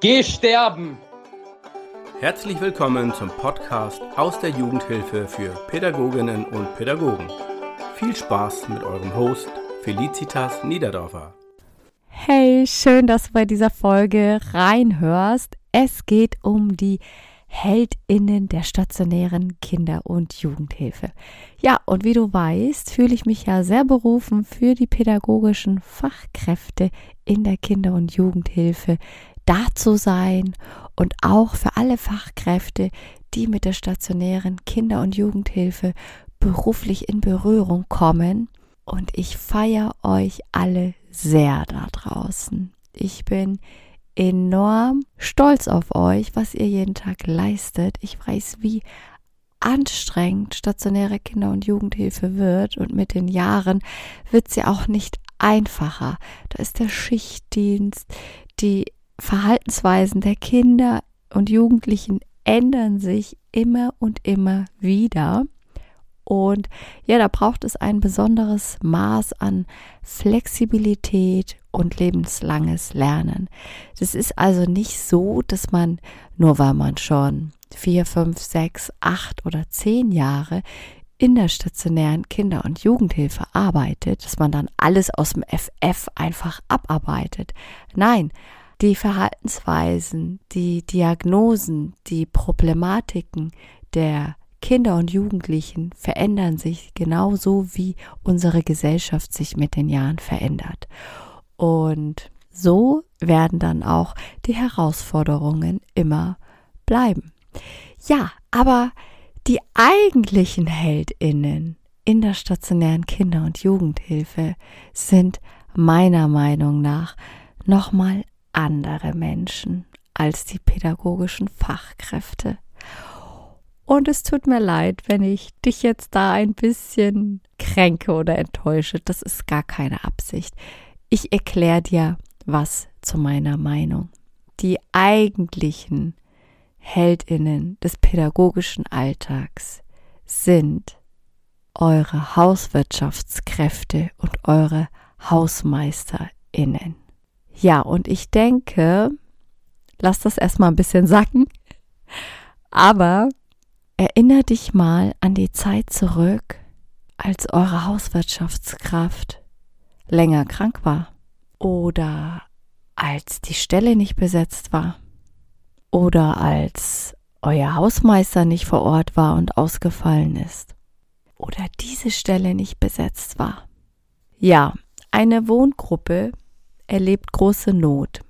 Geh sterben! Herzlich willkommen zum Podcast aus der Jugendhilfe für Pädagoginnen und Pädagogen. Viel Spaß mit eurem Host Felicitas Niederdorfer. Hey, schön, dass du bei dieser Folge reinhörst. Es geht um die Heldinnen der stationären Kinder- und Jugendhilfe. Ja, und wie du weißt, fühle ich mich ja sehr berufen für die pädagogischen Fachkräfte in der Kinder- und Jugendhilfe da zu sein und auch für alle Fachkräfte, die mit der stationären Kinder- und Jugendhilfe beruflich in Berührung kommen. Und ich feiere euch alle sehr da draußen. Ich bin enorm stolz auf euch, was ihr jeden Tag leistet. Ich weiß, wie anstrengend stationäre Kinder- und Jugendhilfe wird und mit den Jahren wird sie auch nicht einfacher. Da ist der Schichtdienst, die Verhaltensweisen der Kinder und Jugendlichen ändern sich immer und immer wieder. Und ja, da braucht es ein besonderes Maß an Flexibilität und lebenslanges Lernen. Das ist also nicht so, dass man, nur weil man schon vier, fünf, sechs, acht oder zehn Jahre in der stationären Kinder- und Jugendhilfe arbeitet, dass man dann alles aus dem FF einfach abarbeitet. Nein, die Verhaltensweisen, die Diagnosen, die Problematiken der Kinder und Jugendlichen verändern sich genauso wie unsere Gesellschaft sich mit den Jahren verändert. Und so werden dann auch die Herausforderungen immer bleiben. Ja, aber die eigentlichen Heldinnen in der stationären Kinder- und Jugendhilfe sind meiner Meinung nach nochmal andere Menschen als die pädagogischen Fachkräfte. Und es tut mir leid, wenn ich dich jetzt da ein bisschen kränke oder enttäusche. Das ist gar keine Absicht. Ich erkläre dir was zu meiner Meinung. Die eigentlichen Heldinnen des pädagogischen Alltags sind eure Hauswirtschaftskräfte und eure Hausmeisterinnen. Ja, und ich denke, lass das erstmal ein bisschen sacken, aber erinnere dich mal an die Zeit zurück, als eure Hauswirtschaftskraft länger krank war oder als die Stelle nicht besetzt war oder als euer Hausmeister nicht vor Ort war und ausgefallen ist oder diese Stelle nicht besetzt war. Ja, eine Wohngruppe erlebt große Not,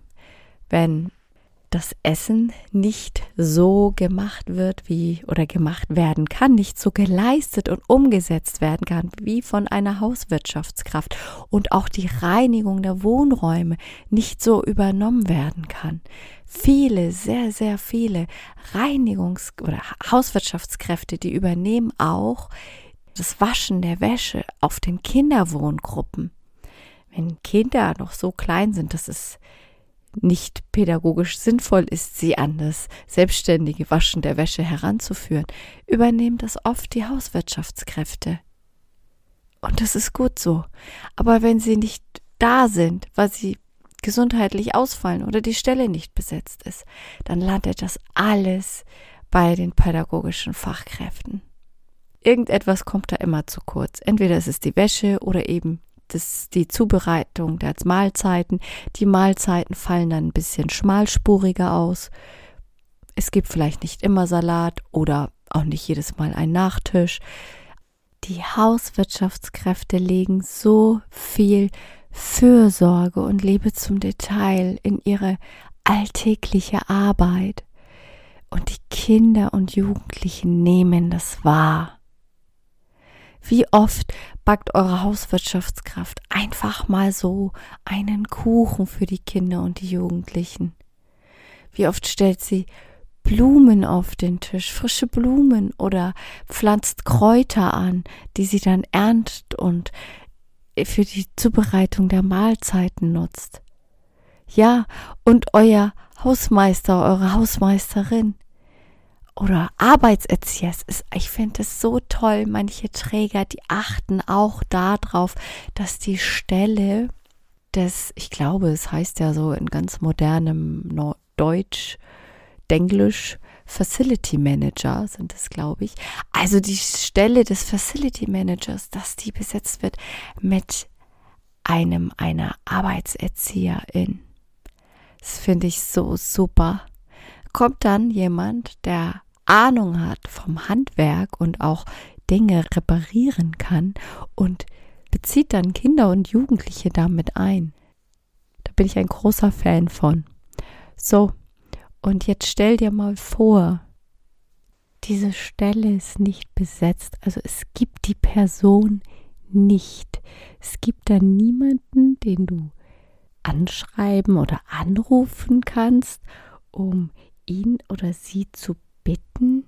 wenn das Essen nicht so gemacht wird wie oder gemacht werden kann, nicht so geleistet und umgesetzt werden kann wie von einer Hauswirtschaftskraft und auch die Reinigung der Wohnräume nicht so übernommen werden kann. Viele, sehr, sehr viele Reinigungs- oder Hauswirtschaftskräfte, die übernehmen auch das Waschen der Wäsche auf den Kinderwohngruppen wenn Kinder noch so klein sind, dass es nicht pädagogisch sinnvoll ist, sie an das selbstständige Waschen der Wäsche heranzuführen, übernehmen das oft die Hauswirtschaftskräfte. Und das ist gut so. Aber wenn sie nicht da sind, weil sie gesundheitlich ausfallen oder die Stelle nicht besetzt ist, dann landet das alles bei den pädagogischen Fachkräften. Irgendetwas kommt da immer zu kurz. Entweder ist es die Wäsche oder eben das, die Zubereitung der Mahlzeiten. Die Mahlzeiten fallen dann ein bisschen schmalspuriger aus. Es gibt vielleicht nicht immer Salat oder auch nicht jedes Mal ein Nachtisch. Die Hauswirtschaftskräfte legen so viel Fürsorge und Liebe zum Detail in ihre alltägliche Arbeit. Und die Kinder und Jugendlichen nehmen das wahr. Wie oft backt eure Hauswirtschaftskraft einfach mal so einen Kuchen für die Kinder und die Jugendlichen? Wie oft stellt sie Blumen auf den Tisch, frische Blumen oder pflanzt Kräuter an, die sie dann erntet und für die Zubereitung der Mahlzeiten nutzt. Ja, und euer Hausmeister, eure Hausmeisterin, oder Arbeitserzieher. Ist, ich finde es so toll. Manche Träger, die achten auch darauf, dass die Stelle des, ich glaube, es heißt ja so in ganz modernem Deutsch, Denglisch, Facility Manager sind es, glaube ich. Also die Stelle des Facility Managers, dass die besetzt wird mit einem einer Arbeitserzieherin. Das finde ich so super. Kommt dann jemand, der Ahnung hat vom Handwerk und auch Dinge reparieren kann und bezieht dann Kinder und Jugendliche damit ein. Da bin ich ein großer Fan von. So, und jetzt stell dir mal vor, diese Stelle ist nicht besetzt, also es gibt die Person nicht. Es gibt da niemanden, den du anschreiben oder anrufen kannst, um ihn oder sie zu bitten,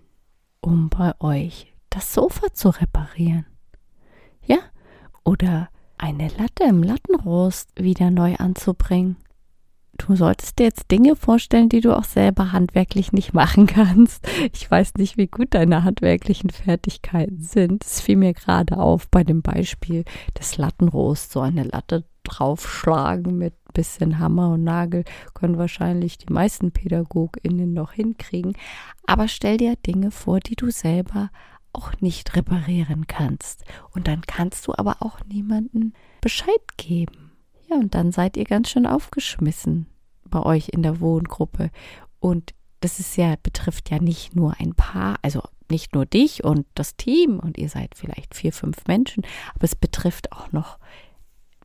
um bei euch das Sofa zu reparieren. Ja? Oder eine Latte im Lattenrost wieder neu anzubringen. Du solltest dir jetzt Dinge vorstellen, die du auch selber handwerklich nicht machen kannst. Ich weiß nicht, wie gut deine handwerklichen Fertigkeiten sind. Es fiel mir gerade auf bei dem Beispiel des Lattenrosts. So eine Latte draufschlagen mit bisschen Hammer und Nagel können wahrscheinlich die meisten PädagogInnen noch hinkriegen. Aber stell dir Dinge vor, die du selber auch nicht reparieren kannst. Und dann kannst du aber auch niemanden Bescheid geben. Ja, und dann seid ihr ganz schön aufgeschmissen bei euch in der Wohngruppe. Und das ist ja, betrifft ja nicht nur ein Paar, also nicht nur dich und das Team und ihr seid vielleicht vier, fünf Menschen, aber es betrifft auch noch,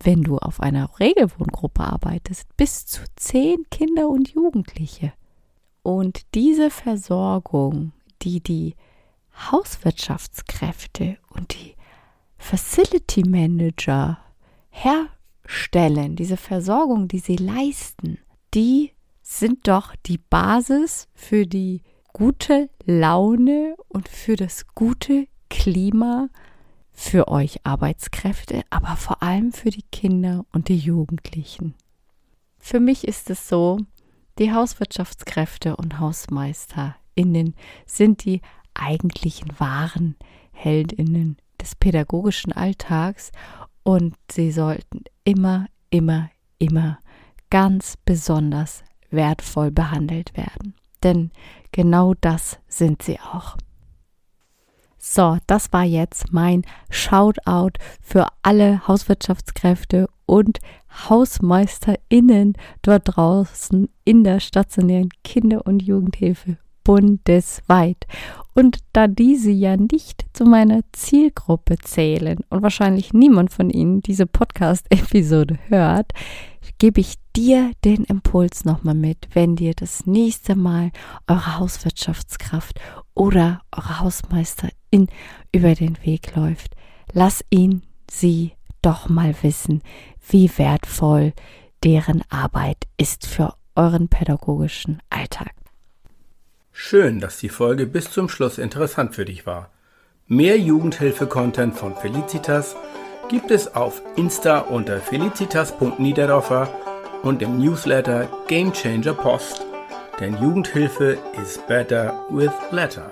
wenn du auf einer Regelwohngruppe arbeitest, bis zu zehn Kinder und Jugendliche. Und diese Versorgung, die die Hauswirtschaftskräfte und die Facility Manager herstellen, diese Versorgung, die sie leisten, die sind doch die Basis für die gute Laune und für das gute Klima für euch Arbeitskräfte, aber vor allem für die Kinder und die Jugendlichen. Für mich ist es so, die Hauswirtschaftskräfte und HausmeisterInnen sind die eigentlichen wahren Heldinnen des pädagogischen Alltags und sie sollten immer, immer, immer ganz besonders wertvoll behandelt werden. Denn genau das sind sie auch. So, das war jetzt mein Shoutout für alle Hauswirtschaftskräfte und HausmeisterInnen dort draußen in der stationären Kinder- und Jugendhilfe bundesweit. Und da diese ja nicht zu meiner Zielgruppe zählen und wahrscheinlich niemand von Ihnen diese Podcast-Episode hört, gebe ich dir den Impuls nochmal mit, wenn dir das nächste Mal eure Hauswirtschaftskraft oder eure Hausmeisterin über den Weg läuft. Lass ihn, sie doch mal wissen, wie wertvoll deren Arbeit ist für euren pädagogischen Alltag. Schön, dass die Folge bis zum Schluss interessant für dich war. Mehr Jugendhilfe-Content von Felicitas gibt es auf Insta unter felicitas.niederdorfer und im Newsletter Game Changer Post. Denn Jugendhilfe is better with letter.